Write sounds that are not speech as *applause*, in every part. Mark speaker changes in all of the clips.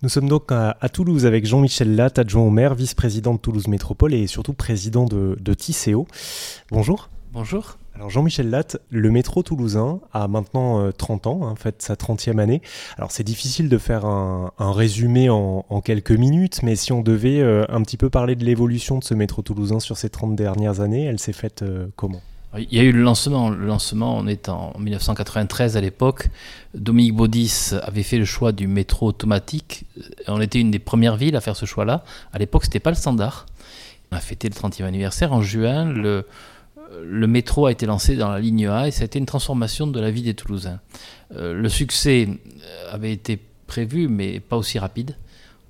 Speaker 1: Nous sommes donc à, Toulouse avec Jean-Michel Latte, adjoint au maire, vice-président de Toulouse Métropole et surtout président de, de Tisséo. Bonjour.
Speaker 2: Bonjour.
Speaker 1: Alors Jean-Michel Latte, le métro toulousain a maintenant 30 euh, ans, en fait sa 30e année. Alors c'est difficile de faire un, résumé en, quelques minutes, mais si on devait euh, un petit peu parler de l'évolution de ce métro toulousain sur ces 30 dernières années, elle s'est faite euh, comment?
Speaker 2: Il y a eu le lancement. Le lancement, on est en 1993 à l'époque. Dominique Baudis avait fait le choix du métro automatique. On était une des premières villes à faire ce choix-là. À l'époque, ce n'était pas le standard. On a fêté le 30e anniversaire en juin. Le, le métro a été lancé dans la ligne A et ça a été une transformation de la vie des Toulousains. Euh, le succès avait été prévu, mais pas aussi rapide.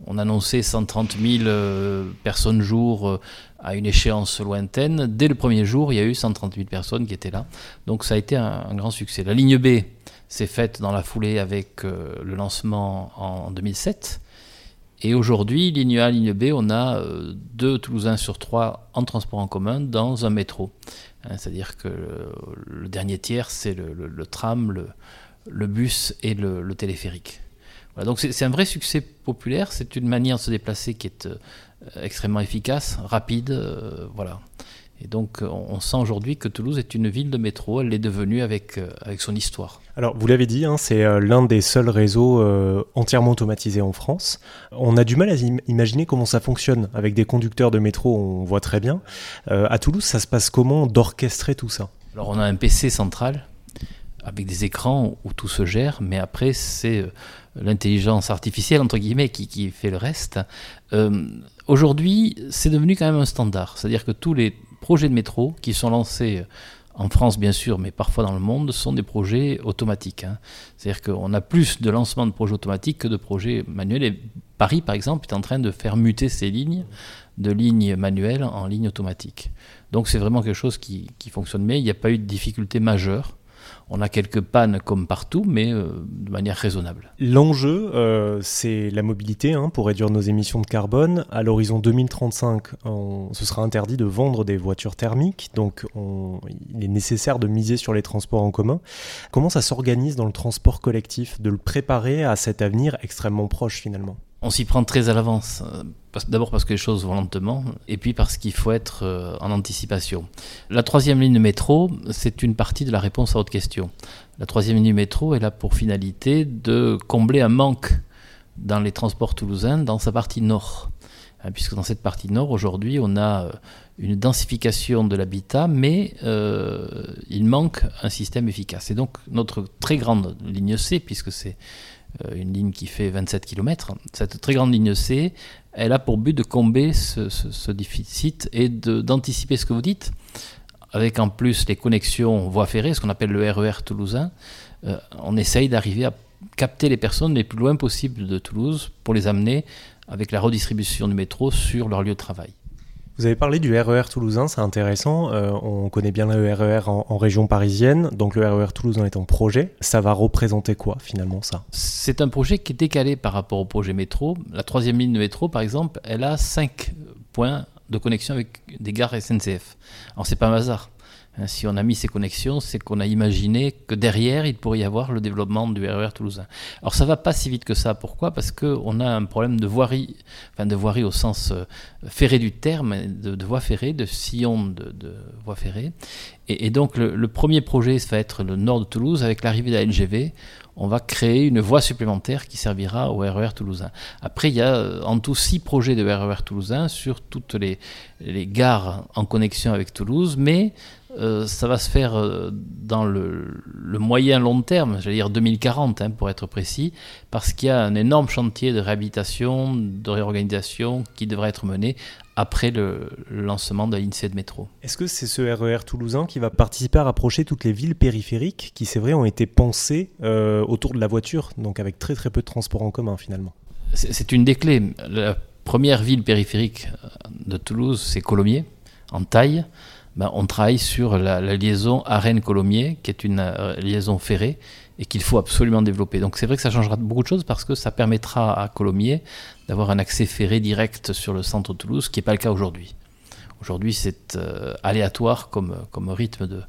Speaker 2: On annonçait 130 000 euh, personnes jour euh, à une échéance lointaine. Dès le premier jour, il y a eu 130 000 personnes qui étaient là. Donc ça a été un, grand succès. La ligne B s'est faite dans la foulée avec le lancement en 2007. Et aujourd'hui, ligne A, ligne B, on a deux Toulousains sur trois en transport en commun dans un métro. Hein, c'est-à-dire que le, dernier tiers, c'est le, tram, le, bus et le, téléphérique. Donc c'est un vrai succès populaire, c'est une manière de se déplacer qui est euh, extrêmement efficace, rapide. Euh, voilà. Et donc, on sent aujourd'hui que Toulouse est une ville de métro. Elle l'est devenue avec, euh, avec son histoire.
Speaker 1: Alors, vous l'avez dit, hein, c'est euh, l'un des seuls réseaux euh, entièrement automatisés en France. On a du mal à imaginer comment ça fonctionne. Avec des conducteurs de métro, on voit très bien. à Toulouse, ça se passe comment d'orchestrer tout ça?
Speaker 2: Alors, on a un PC central avec des écrans où tout se gère, mais après, c'est l'intelligence artificielle, entre guillemets, qui, qui fait le reste. Aujourd'hui, c'est devenu quand même un standard. C'est-à-dire que tous les projets de métro qui sont lancés en France bien sûr, mais parfois dans le monde, sont des projets automatiques. Hein. C'est-à-dire qu'on a plus de lancements de projets automatiques que de projets manuels. Et Paris, par exemple, est en train de faire muter ses lignes de lignes manuelles en lignes automatiques. Donc c'est vraiment quelque chose qui, qui fonctionne bien. Il n'y a pas eu de difficultés majeures on a quelques pannes comme partout, mais euh, de manière raisonnable.
Speaker 1: L'enjeu, euh, c'est la mobilité hein, pour réduire nos émissions de carbone. À l'horizon 2035, ce sera interdit de vendre des voitures thermiques, donc il est nécessaire de miser sur les transports en commun. Comment ça s'organise dans le transport collectif, de le préparer à cet avenir extrêmement proche finalement?
Speaker 2: On s'y prend très à l'avance. Euh, d'abord parce que les choses vont lentement, et puis parce qu'il faut être euh, en anticipation. La troisième ligne de métro, c'est une partie de la réponse à votre question. La troisième ligne de métro est là pour finalité de combler un manque dans les transports toulousains dans sa partie nord. Hein, puisque dans cette partie nord, aujourd'hui, on a euh, une densification de l'habitat, mais il manque un système efficace. Et donc notre très grande ligne C, puisque c'est une ligne qui fait 27 km. Cette très grande ligne C, elle a pour but de combler ce, déficit et d'anticiper ce que vous dites, avec en plus les connexions voies ferrées, ce qu'on appelle le RER e toulousain. Euh, on essaye d'arriver à capter les personnes les plus loin possible de Toulouse pour les amener avec la redistribution du métro sur leur lieu de travail.
Speaker 1: Vous avez parlé du RER e toulousain, c'est intéressant. Euh, on connaît bien le RER e en, région parisienne, donc le RER e toulousain est en projet. Ça va représenter quoi finalement ça?
Speaker 2: C'est un projet qui est décalé par rapport au projet métro. La troisième ligne de métro, par exemple, elle a cinq points de connexion avec des gares SNCF. Alors c'est pas un hasard. Hein, si on a mis ces connexions, c'est qu'on a imaginé que derrière, il pourrait y avoir le développement du RER e toulousain. Alors ça va pas si vite que ça. Pourquoi? Parce qu'on a un problème de voirie, enfin de voirie au sens euh, ferré du terme, de, voie ferrée, de sillon de, voie ferrée. Et, donc le, premier projet, ça va être le nord de Toulouse. Avec l'arrivée de la LGV, on va créer une voie supplémentaire qui servira au RER e toulousain. Après, il y a euh, en tout six projets de RER toulousain sur toutes les, les gares en connexion avec Toulouse, mais euh, ça va se faire euh, dans le, moyen long terme, j'allais dire 2040 hein, pour être précis, parce qu'il y a un énorme chantier de réhabilitation, de réorganisation qui devrait être mené après le, lancement de l'INSEE de métro.
Speaker 1: Est-ce que c'est ce RER e toulousain qui va participer à rapprocher toutes les villes périphériques qui, c'est vrai, ont été pensées euh, autour de la voiture, donc avec très très peu de transports en commun finalement?
Speaker 2: C'est une des clés. La première ville périphérique de Toulouse, c'est Colomiers, en taille. Ben, on travaille sur la, liaison Arène-Colomiers, qui est une euh, liaison ferrée et qu'il faut absolument développer. Donc c'est vrai que ça changera beaucoup de choses parce que ça permettra à Colomiers d'avoir un accès ferré direct sur le centre de Toulouse, ce qui n'est pas le cas aujourd'hui. Aujourd'hui, c'est euh, aléatoire comme, comme rythme de,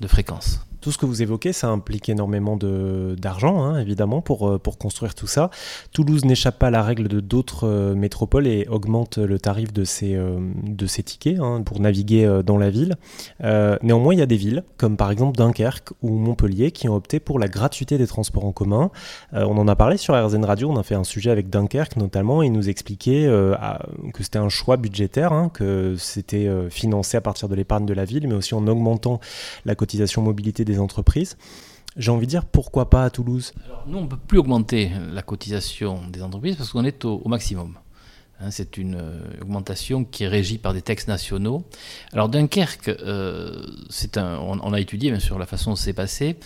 Speaker 2: de fréquence.
Speaker 1: Tout ce que vous évoquez, ça implique énormément d'argent, hein, évidemment, pour, euh, pour construire tout ça. Toulouse n'échappe pas à la règle de d'autres euh, métropoles et augmente le tarif de ses, euh, de ses tickets hein, pour naviguer dans la ville. néanmoins, il y a des villes, comme par exemple Dunkerque ou Montpellier, qui ont opté pour la gratuité des transports en commun. on en a parlé sur RZN Radio, on a fait un sujet avec Dunkerque notamment, et il nous expliquait que c'était un choix budgétaire, hein, que c'était financé à partir de l'épargne de la ville, mais aussi en augmentant la cotisation mobilité des entreprises. J'ai envie de dire pourquoi pas à Toulouse?
Speaker 2: Nous, on ne peut plus augmenter la cotisation des entreprises parce qu'on est au, maximum. Hein, c'est une euh, augmentation qui est régie par des textes nationaux. Alors Dunkerque, euh, un, on, a étudié bien sûr la façon dont c'est passé.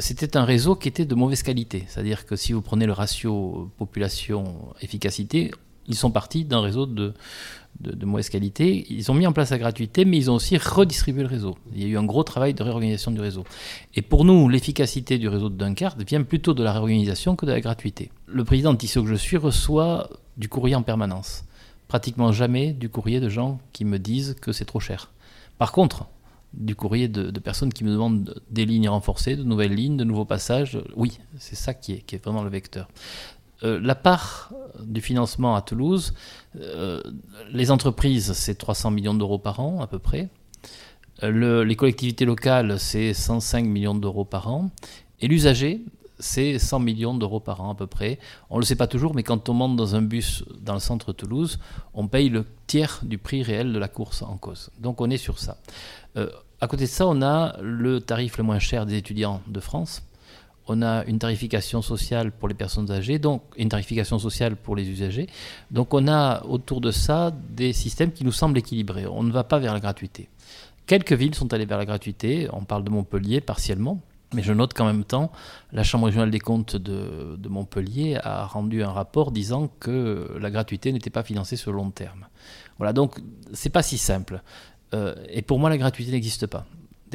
Speaker 2: C'était un réseau qui était de mauvaise qualité. C'est-à-dire que si vous prenez le ratio population-efficacité, ils sont partis d'un réseau de, de, mauvaise qualité. Ils ont mis en place la gratuité, mais ils ont aussi redistribué le réseau. Il y a eu un gros travail de réorganisation du réseau. Et pour nous, l'efficacité du réseau de Dunkerque vient plutôt de la réorganisation que de la gratuité. Le président de Tissot que je suis reçoit du courrier en permanence. Pratiquement jamais du courrier de gens qui me disent que c'est trop cher. Par contre, du courrier de, personnes qui me demandent des lignes renforcées, de nouvelles lignes, de nouveaux passages. Oui, c'est ça qui est, qui est, vraiment le vecteur. Euh, la part du financement à Toulouse, euh, les entreprises, c'est 300 millions d'euros par an à peu près. Euh, les collectivités locales, c'est 105 millions d'euros par an. Et l'usager, c'est 100 millions d'euros par an à peu près. On ne le sait pas toujours, mais quand on monte dans un bus dans le centre Toulouse, on paye le tiers du prix réel de la course en cause. Donc on est sur ça. à côté de ça, on a le tarif le moins cher des étudiants de France on a une tarification sociale pour les personnes âgées, donc une tarification sociale pour les usagers. Donc on a autour de ça des systèmes qui nous semblent équilibrés. On ne va pas vers la gratuité. Quelques villes sont allées vers la gratuité, on parle de Montpellier partiellement, mais je note qu'en même temps, la Chambre régionale des comptes de, Montpellier a rendu un rapport disant que la gratuité n'était pas financée sur le long terme. Voilà, donc c'est pas si simple. Euh, et pour moi, la gratuité n'existe pas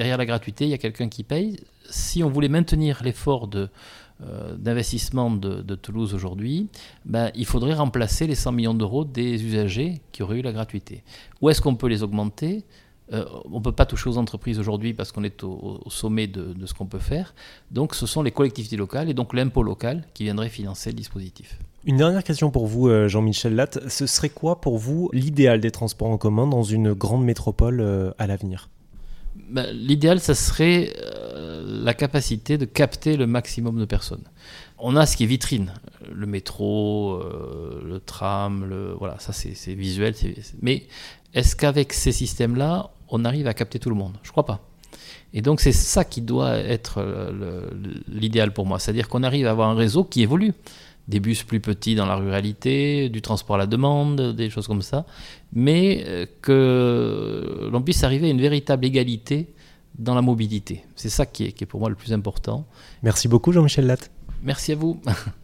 Speaker 2: derrière la gratuité, il y a quelqu'un qui paye. Si on voulait maintenir l'effort euh, d'investissement de, Toulouse aujourd'hui, ben, il faudrait remplacer les 100 millions d'euros des usagers qui auraient eu la gratuité. Où est-ce qu'on peut les augmenter? Euh, On ne peut pas toucher aux entreprises aujourd'hui parce qu'on est au, sommet de, de, ce qu'on peut faire. Donc ce sont les collectivités locales et donc l'impôt local qui viendrait financer le dispositif.
Speaker 1: Une dernière question pour vous, euh, Jean-Michel Latte. Ce serait quoi pour vous l'idéal des transports en commun dans une grande métropole à l'avenir?
Speaker 2: Ben, l'idéal, ça serait euh, la capacité de capter le maximum de personnes. On a ce qui est vitrine, le métro, euh, le tram, le, voilà, ça c'est visuel. Mais est-ce qu'avec ces systèmes-là, on arrive à capter tout le monde? Je crois pas. Et donc c'est ça qui doit être euh, l'idéal pour moi, c'est-à-dire qu'on arrive à avoir un réseau qui évolue des bus plus petits dans la ruralité, du transport à la demande, des choses comme ça, mais euh, que l'on puisse arriver à une véritable égalité dans la mobilité. C'est ça qui est, qui est pour moi le plus important.
Speaker 1: Merci beaucoup Jean-Michel Latte.
Speaker 2: Merci à vous. *laughs*